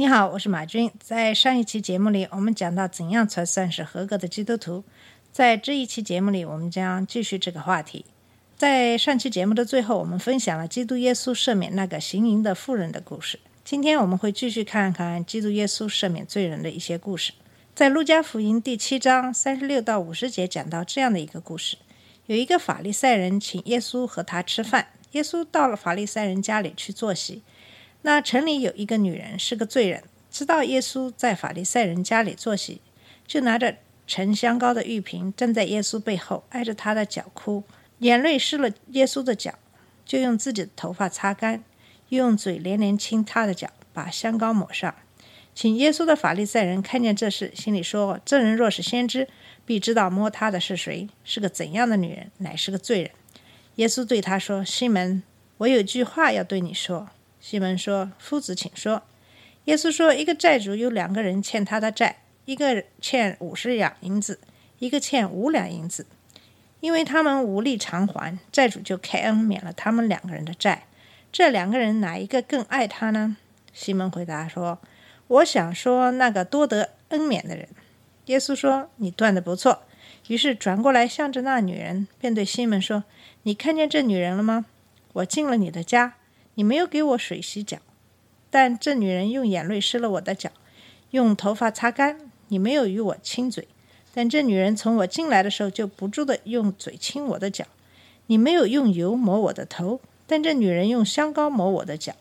你好，我是马军。在上一期节目里，我们讲到怎样才算是合格的基督徒。在这一期节目里，我们将继续这个话题。在上期节目的最后，我们分享了基督耶稣赦免那个行淫的妇人的故事。今天我们会继续看看基督耶稣赦免罪人的一些故事。在路加福音第七章三十六到五十节讲到这样的一个故事：有一个法利赛人请耶稣和他吃饭，耶稣到了法利赛人家里去坐席。那城里有一个女人是个罪人，知道耶稣在法利赛人家里坐席，就拿着盛香膏的玉瓶站在耶稣背后，挨着他的脚哭，眼泪湿了耶稣的脚，就用自己的头发擦干，又用嘴连连亲他的脚，把香膏抹上。请耶稣的法利赛人看见这事，心里说：这人若是先知，必知道摸他的是谁，是个怎样的女人，乃是个罪人。耶稣对他说：“西门，我有句话要对你说。”西门说：“夫子，请说。”耶稣说：“一个债主有两个人欠他的债，一个欠五十两银子，一个欠五两银子。因为他们无力偿还，债主就开恩免了他们两个人的债。这两个人哪一个更爱他呢？”西门回答说：“我想说那个多得恩免的人。”耶稣说：“你断的不错。”于是转过来向着那女人，便对西门说：“你看见这女人了吗？我进了你的家。”你没有给我水洗脚，但这女人用眼泪湿了我的脚，用头发擦干。你没有与我亲嘴，但这女人从我进来的时候就不住的用嘴亲我的脚。你没有用油抹我的头，但这女人用香膏抹我的脚。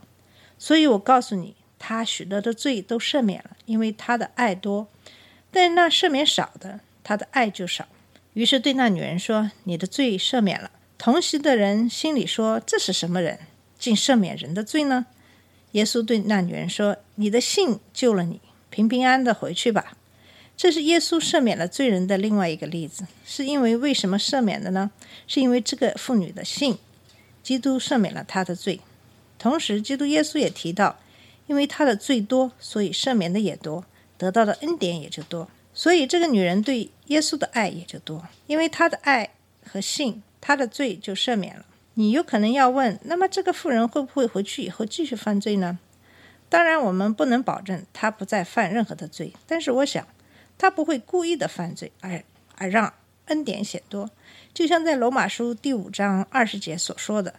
所以我告诉你，她许多的罪都赦免了，因为她的爱多；但那赦免少的，她的爱就少。于是对那女人说：“你的罪赦免了。”同席的人心里说：“这是什么人？”竟赦免人的罪呢？耶稣对那女人说：“你的信救了你，平平安安的回去吧。”这是耶稣赦免了罪人的另外一个例子。是因为为什么赦免的呢？是因为这个妇女的信，基督赦免了她的罪。同时，基督耶稣也提到，因为她的罪多，所以赦免的也多，得到的恩典也就多。所以，这个女人对耶稣的爱也就多，因为她的爱和信，她的罪就赦免了。你有可能要问，那么这个妇人会不会回去以后继续犯罪呢？当然，我们不能保证她不再犯任何的罪，但是我想，她不会故意的犯罪，而而让恩典显多。就像在罗马书第五章二十节所说的，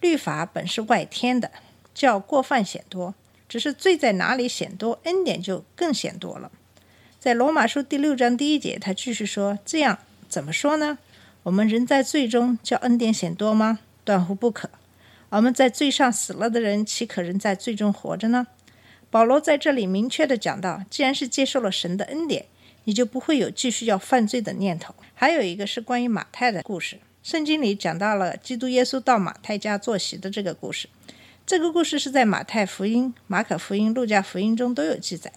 律法本是外天的，叫过犯显多，只是罪在哪里显多，恩典就更显多了。在罗马书第六章第一节，他继续说：“这样怎么说呢？我们人在罪中，叫恩典显多吗？”断乎不可。我们在罪上死了的人，岂可仍在罪中活着呢？保罗在这里明确的讲到，既然是接受了神的恩典，你就不会有继续要犯罪的念头。还有一个是关于马太的故事，圣经里讲到了基督耶稣到马太家坐席的这个故事。这个故事是在马太福音、马可福音、路加福音中都有记载。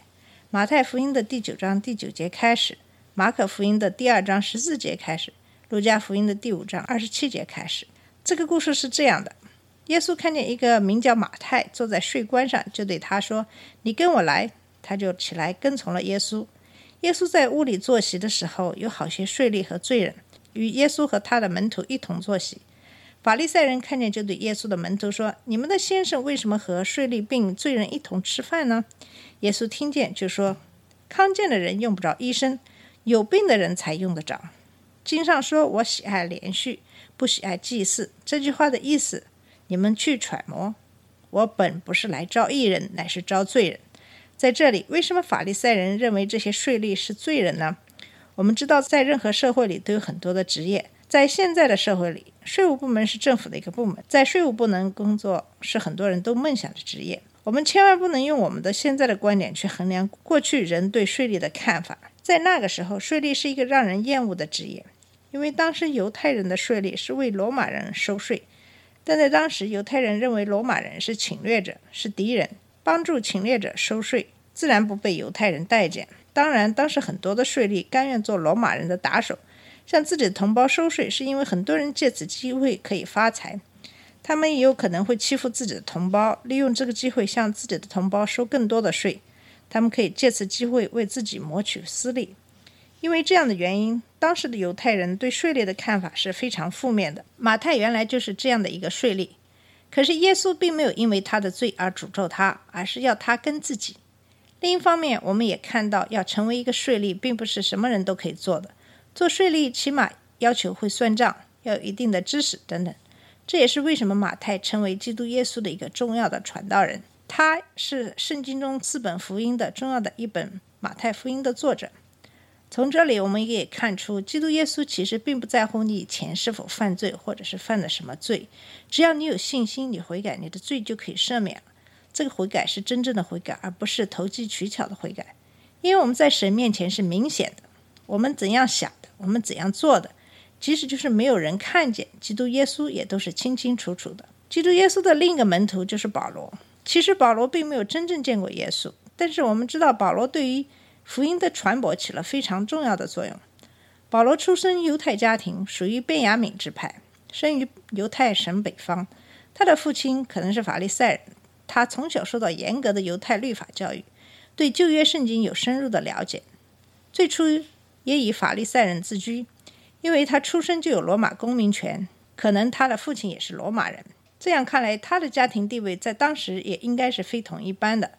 马太福音的第九章第九节开始，马可福音的第二章十四节开始，路加福音的第五章二十七节开始。这个故事是这样的：耶稣看见一个名叫马太坐在税关上，就对他说：“你跟我来。”他就起来跟从了耶稣。耶稣在屋里坐席的时候，有好些税吏和罪人与耶稣和他的门徒一同坐席。法利赛人看见，就对耶稣的门徒说：“你们的先生为什么和税吏并罪人一同吃饭呢？”耶稣听见就说：“康健的人用不着医生，有病的人才用得着。经上说：‘我喜爱连续。’”不喜爱祭祀这句话的意思，你们去揣摩。我本不是来招义人，乃是招罪人。在这里，为什么法利赛人认为这些税吏是罪人呢？我们知道，在任何社会里都有很多的职业。在现在的社会里，税务部门是政府的一个部门，在税务部门工作是很多人都梦想的职业。我们千万不能用我们的现在的观点去衡量过去人对税吏的看法。在那个时候，税吏是一个让人厌恶的职业。因为当时犹太人的税吏是为罗马人收税，但在当时犹太人认为罗马人是侵略者，是敌人，帮助侵略者收税，自然不被犹太人待见。当然，当时很多的税吏甘愿做罗马人的打手，向自己的同胞收税，是因为很多人借此机会可以发财。他们也有可能会欺负自己的同胞，利用这个机会向自己的同胞收更多的税。他们可以借此机会为自己谋取私利。因为这样的原因，当时的犹太人对税吏的看法是非常负面的。马太原来就是这样的一个税吏，可是耶稣并没有因为他的罪而诅咒他，而是要他跟自己。另一方面，我们也看到，要成为一个税吏，并不是什么人都可以做的。做税吏起码要求会算账，要有一定的知识等等。这也是为什么马太成为基督耶稣的一个重要的传道人。他是圣经中四本福音的重要的一本马太福音的作者。从这里我们也可以看出，基督耶稣其实并不在乎你以前是否犯罪，或者是犯了什么罪。只要你有信心，你悔改，你的罪就可以赦免了。这个悔改是真正的悔改，而不是投机取巧的悔改。因为我们在神面前是明显的，我们怎样想的，我们怎样做的。即使就是没有人看见，基督耶稣也都是清清楚楚的。基督耶稣的另一个门徒就是保罗。其实保罗并没有真正见过耶稣，但是我们知道保罗对于福音的传播起了非常重要的作用。保罗出生犹太家庭，属于便雅悯支派，生于犹太省北方。他的父亲可能是法利赛人，他从小受到严格的犹太律法教育，对旧约圣经有深入的了解。最初也以法利赛人自居。因为他出生就有罗马公民权，可能他的父亲也是罗马人。这样看来，他的家庭地位在当时也应该是非同一般的。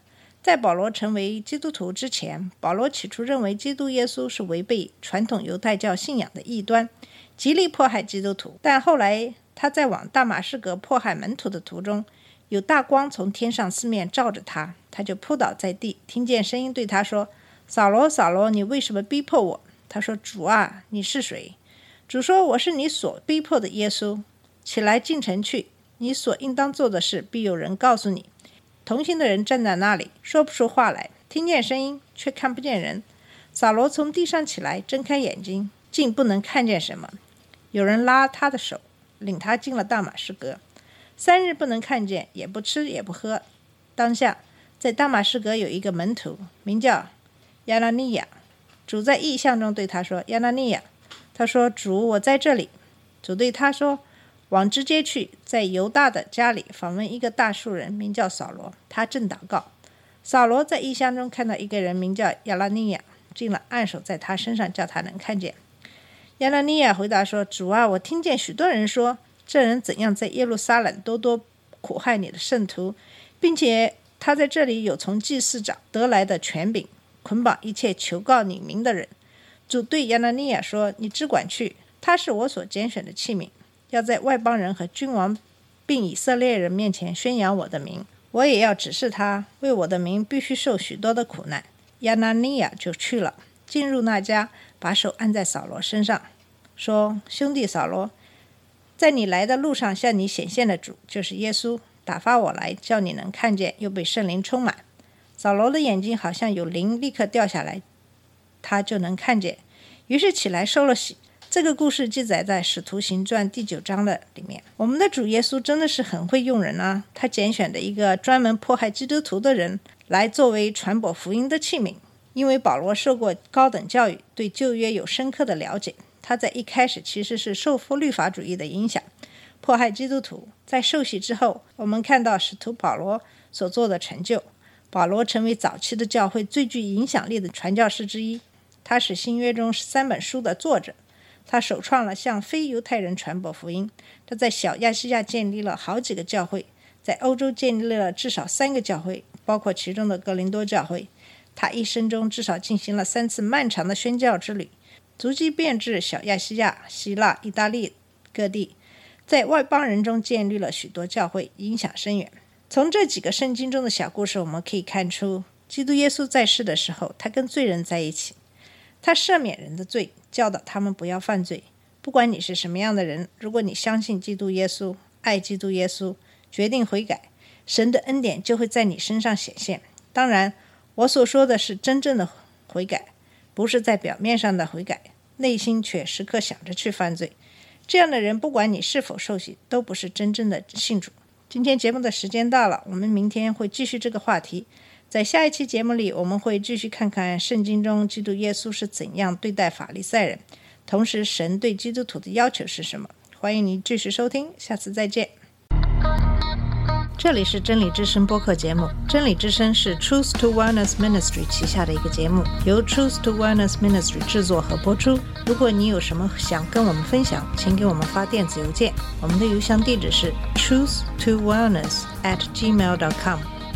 在保罗成为基督徒之前，保罗起初认为基督耶稣是违背传统犹太教信仰的异端，极力迫害基督徒。但后来他在往大马士革迫害门徒的途中，有大光从天上四面照着他，他就扑倒在地，听见声音对他说：“扫罗，扫罗，你为什么逼迫我？”他说：“主啊，你是谁？”主说：“我是你所逼迫的耶稣，起来进城去。你所应当做的事，必有人告诉你。”同行的人站在那里，说不出话来，听见声音却看不见人。扫罗从地上起来，睁开眼睛，竟不能看见什么。有人拉他的手，领他进了大马士革。三日不能看见，也不吃也不喝。当下在大马士革有一个门徒，名叫亚拉尼亚。主在异象中对他说：“亚拉尼亚。”他说：“主，我在这里。”主对他说：“往直接去，在犹大的家里访问一个大树人，名叫扫罗。他正祷告。扫罗在异象中看到一个人，名叫亚拉尼亚，进了，按手在他身上，叫他能看见。亚拉尼亚回答说：‘主啊，我听见许多人说，这人怎样在耶路撒冷多多苦害你的圣徒，并且他在这里有从祭司长得来的权柄，捆绑一切求告你名的人。’”主对亚拿尼亚说：“你只管去，他是我所拣选的器皿，要在外邦人和君王，并以色列人面前宣扬我的名。我也要指示他，为我的名必须受许多的苦难。”亚拿尼亚就去了，进入那家，把手按在扫罗身上，说：“兄弟扫罗，在你来的路上向你显现的主就是耶稣，打发我来，叫你能看见，又被圣灵充满。”扫罗的眼睛好像有灵立刻掉下来。他就能看见，于是起来受了洗。这个故事记载在《使徒行传》第九章的里面。我们的主耶稣真的是很会用人啊！他拣选的一个专门迫害基督徒的人来作为传播福音的器皿。因为保罗受过高等教育，对旧约有深刻的了解，他在一开始其实是受缚律法主义的影响，迫害基督徒。在受洗之后，我们看到使徒保罗所做的成就。保罗成为早期的教会最具影响力的传教士之一。他是新约中三本书的作者，他首创了向非犹太人传播福音。他在小亚细亚建立了好几个教会，在欧洲建立了至少三个教会，包括其中的格林多教会。他一生中至少进行了三次漫长的宣教之旅，足迹遍至小亚细亚、希腊、意大利各地，在外邦人中建立了许多教会，影响深远。从这几个圣经中的小故事，我们可以看出，基督耶稣在世的时候，他跟罪人在一起。他赦免人的罪，教导他们不要犯罪。不管你是什么样的人，如果你相信基督耶稣，爱基督耶稣，决定悔改，神的恩典就会在你身上显现。当然，我所说的是真正的悔改，不是在表面上的悔改，内心却时刻想着去犯罪。这样的人，不管你是否受洗，都不是真正的信主。今天节目的时间到了，我们明天会继续这个话题。在下一期节目里，我们会继续看看圣经中基督耶稣是怎样对待法利赛人，同时神对基督徒的要求是什么。欢迎您继续收听，下次再见。这里是真理之声播客节目，真理之声是 Truth to Wellness Ministry 旗下的一个节目，由 Truth to Wellness Ministry 制作和播出。如果你有什么想跟我们分享，请给我们发电子邮件，我们的邮箱地址是 truth to wellness at gmail dot com。